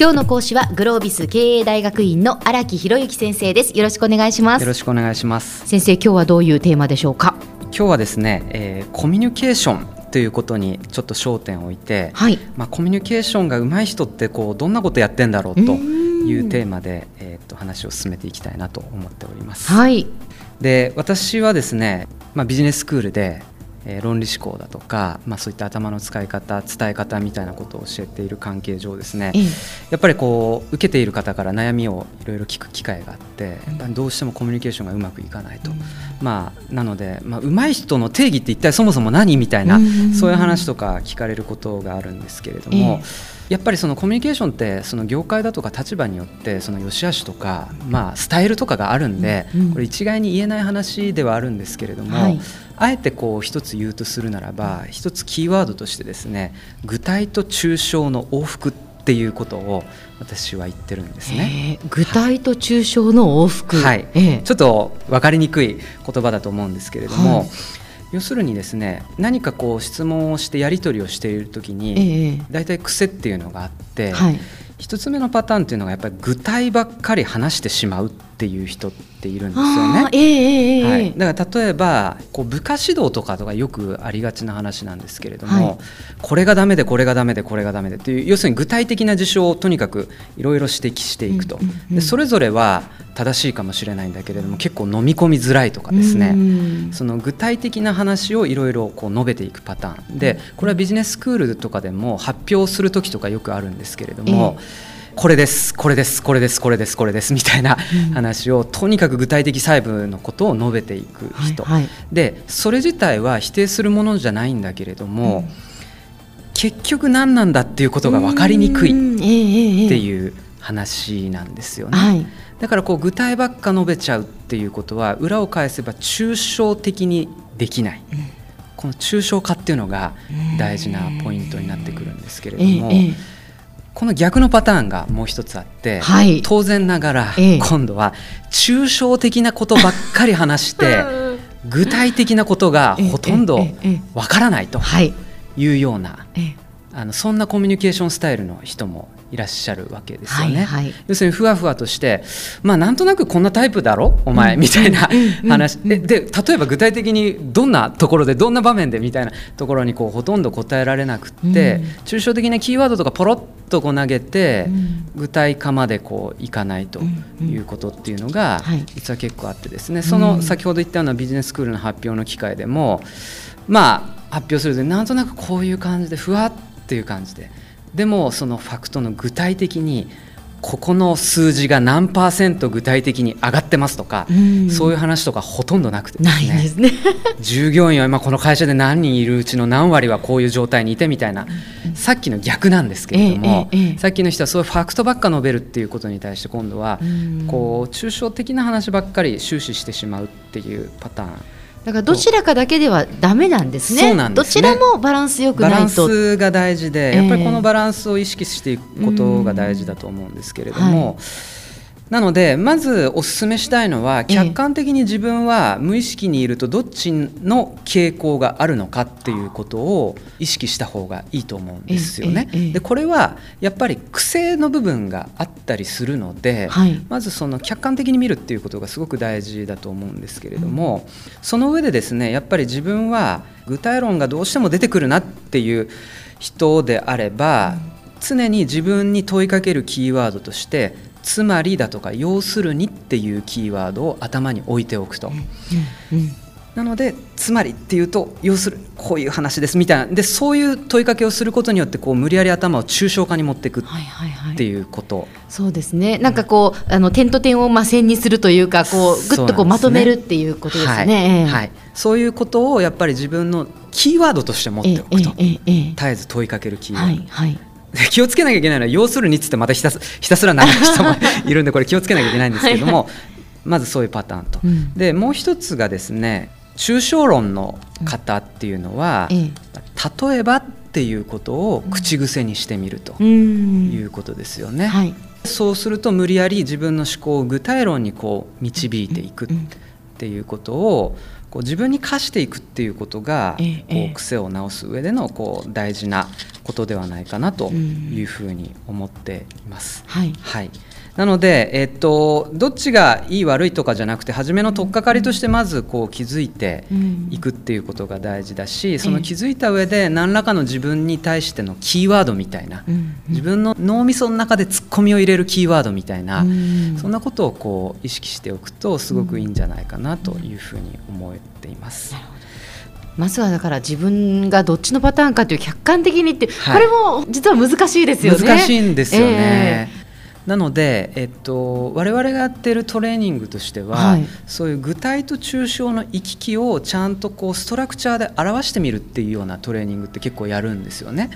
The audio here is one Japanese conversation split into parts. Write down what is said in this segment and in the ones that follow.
今日の講師はグロービス経営大学院の荒木博之先生です。よろしくお願いします。よろしくお願いします。先生今日はどういうテーマでしょうか？今日はですね、えー、コミュニケーションということにちょっと焦点を置いて、はい、まあ、コミュニケーションが上手い人ってこうどんなことやってんだろうというテーマで、えー、と話を進めていきたいなと思っております。はい、で私はですね、まあ、ビジネススクールでえ論理思考だとか、まあ、そういった頭の使い方伝え方みたいなことを教えている関係上ですね、やっぱりこう受けている方から悩みをいろいろ聞く機会があってどうしてもコミュニケーションがうまくいかないと、まあ、なので、まあ、上手い人の定義って一体そもそも何みたいな、そういう話とか聞かれることがあるんですけれども。やっぱりそのコミュニケーションってその業界だとか立場によってその良し悪しとか、まあ、スタイルとかがあるんで、これ一概に言えない話ではあるんですけれども、あえてこう一つ言うとするならば一つキーワードとしてですね具体と抽象の往復っていうことを私は言ってるんですね。具体と抽象の往復、はい、えー、ちょっと分かりにくい言葉だと思うんですけれども、はい。要するにですね何かこう質問をしてやり取りをしている時に、大体癖っていうのがあって、はい、1つ目のパターンっていうのがやっぱり具体ばっかり話してしまうっていう人っているんですよね。えー、はい、だから例えばこう部下指導とかとかよくありがちな話なんですけれども、はい、これがダメでこれがダメでこれがダメでっていう要するに具体的な事象をとにかくいろいろ指摘していくと、でそれぞれは正しいかもしれないんだけれども結構飲み込みづらいとかですね、その具体的な話をいろいろ述べていくパターン。でこれはビジネススクールとかでも発表する時とかよくあるんですけれども。えーこれですこれですこれですこれですこれですみたいな話を、とにかく具体的細部のことを述べていく人、はいはい、でそれ自体は否定するものじゃないんだけれども、うん、結局何なんだっていうことが分かりにくいっていう話なんですよね。はい、だからこう具体ばっか述べちゃうっていうことは裏を返せば抽象的にできない。うん。この抽象化っていうのが大事なポイントになってくるんですけれども、この逆のパターンがもう一つあって、はい、当然ながら今度は抽象的なことばっかり話して 具体的なことがほとんどわからないとい。うようなあのそんなコミュニケーションスタイルの人もいらっしゃるわけですよね、はいはい、要するにふわふわとしてまあなんとなくこんなタイプだろお前、みたいな話、で例えば具体的にどんなところでどんな場面でみたいなところにこうほとんど答えられなくって、抽象的なキーワードとかポロッとこう投げて、具体化までこういかないということっていうのが実は結構あってですね、その先ほど言ったようなビジネススクールの発表の機会でもまあ発表するとなんとなくこういう感じでふわっていう感じで。でもそのファクトの具体的にここの数字が何パーセント具体的に上がってますとか、うん、そういう話とかほとんどなくてですね。ですね。従業員は今この会社で何人いるうちの何割はこういう状態にいてみたいな、うん、さっきの逆なんですけれども、えええ、さっきの人はそういうファクトばっか述べるっていうことに対して今度は、うん、こう抽象的な話ばっかり終始してしまうっていうパターン。だからどちらかだけではダメなんですね。す、ね、どちらもバランスよくないと。バランスが大事で、やっぱりこのバランスを意識していくことが大事だと思うんですけれども。なのでまずお勧めしたいのは客観的に自分は無意識にいるとどっちの傾向があるのかっていうことを意識した方がいいと思うんですよね。でこれはやっぱり癖の部分があったりするので、はい、まずその客観的に見るっていうことがすごく大事だと思うんですけれども、その上でですねやっぱり自分は具体論がどうしても出てくるなっていう人であれば、常に自分に問いかけるキーワードとしてつまりだとか要するにっていうキーワードを頭に置いておくと。うんうん、なのでつまりっていうと要するこういう話ですみたいな。でそういう問いかけをすることによってこう無理やり頭を抽象化に持っていくっていうこと、はいはいはい、そうですね。なんかこう、あの点と点をまあ線にするというかこうぐっとこうまとめるっていうことですね。はい、はい、そういうことをやっぱり自分のキーワードとして持っておくと、絶えず問いかけるキーワード。はいはい 気をつけなきゃいけないのは要するにっつってまたひたすひたすら流す人もいるんで これ気をつけなきゃいけないんですけれどもはい、まずそういうパターンと。うん、でもう一つがですね抽象論の方っていうのは、うん、例えばっていうことを口癖にしてみるということですよね。はい、そうすると無理やり自分の思考を具体論にこう導いていくっていうことをこう自分に課していくっていうことが、こう癖を直す上でのこう大事なことではないかなというふうに思っています。はい、はいなので、えっと、どっちがいい悪いとかじゃなくて初めの取っかかりとしてまずこう気づいていくっていうことが大事だし、その気づいた上で何らかの自分に対してのキーワードみたいな、自分の脳みその中でツッコミを入れるキーワードみたいな、そんなことをこう意識しておくとすごくいいんじゃないかなというふうに思っています。まずはだから自分がどっちのパターンかという客観的にって、はい、これも実は難しいですよね。難しいんですよね。えーなので、えっと、我々がやってるトレーニングとしては、はい、そういう具体と抽象の行き来をちゃんとこうストラクチャーで表してみるっていうようなトレーニングって結構やるんですよね。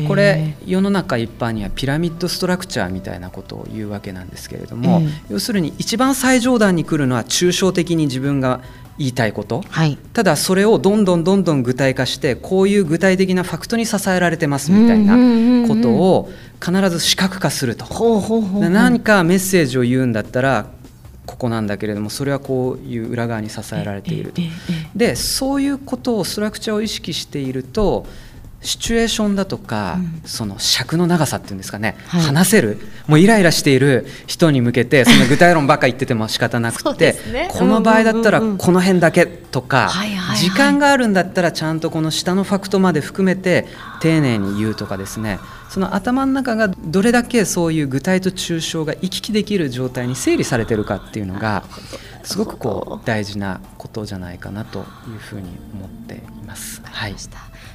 でこれ世の中一般にはピラミッドストラクチャーみたいなことを言うわけなんですけれども、要するに一番最上段に来るのは抽象的に自分が言いたいこと、はい、ただそれをどんどんどんどん具体化してこういう具体的なファクトに支えられてますみたいなことを必ず視覚化すると何かメッセージを言うんだったらここなんだけれどもそれはこういう裏側に支えられていると。でそういうことをストラクチャーを意識しているとシチュエーションだとか、うん、その尺の長さっていうんですかね、はい、話せる。もうイライラしている人に向けて その具体論ばっか言ってても仕方なくてね、この場合だったらこの辺だけとか、時間があるんだったらちゃんとこの下のファクトまで含めて丁寧に言うとかですね。その頭の中がどれだけそういう具体と抽象が行き来できる状態に整理されてるかっていうのがすごくこう大事なことじゃないかなというふうに思っています。はい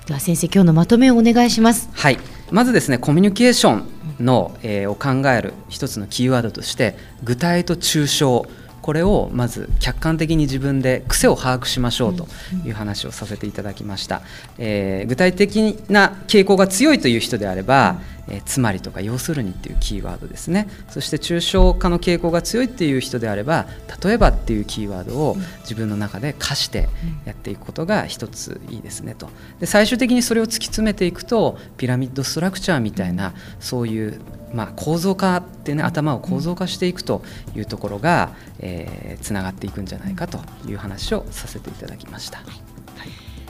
では先生今日のまとめをお願いします。はい。まずですねコミュニケーションの、えー、を考える一つのキーワードとして具体と抽象。これをまず客観的に自分で癖を把握しましょうという話をさせていただきました、えー、具体的な傾向が強いという人であれば、えー、つまりとか要するにっていうキーワードですね。そして抽象化の傾向が強いっていう人であれば例えばっていうキーワードを自分の中で課してやっていくことが一ついいですねと。で最終的にそれを突き詰めていくとピラミッドストラクチャーみたいなそういうまあ、構造化ってね頭を構造化していくというところがつな、えー、がっていくんじゃないかという話をさせていただきました。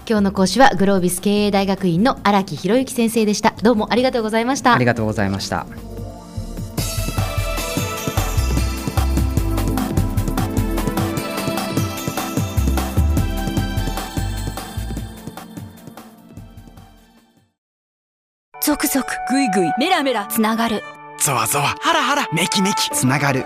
はい今日の講師はグロービス経営大学院の荒木博之先生でした。どうもありがとうございました。ありがとうございました。続々ぐいぐいメラメラつながる。ゾワゾワハラハラメキメキつながる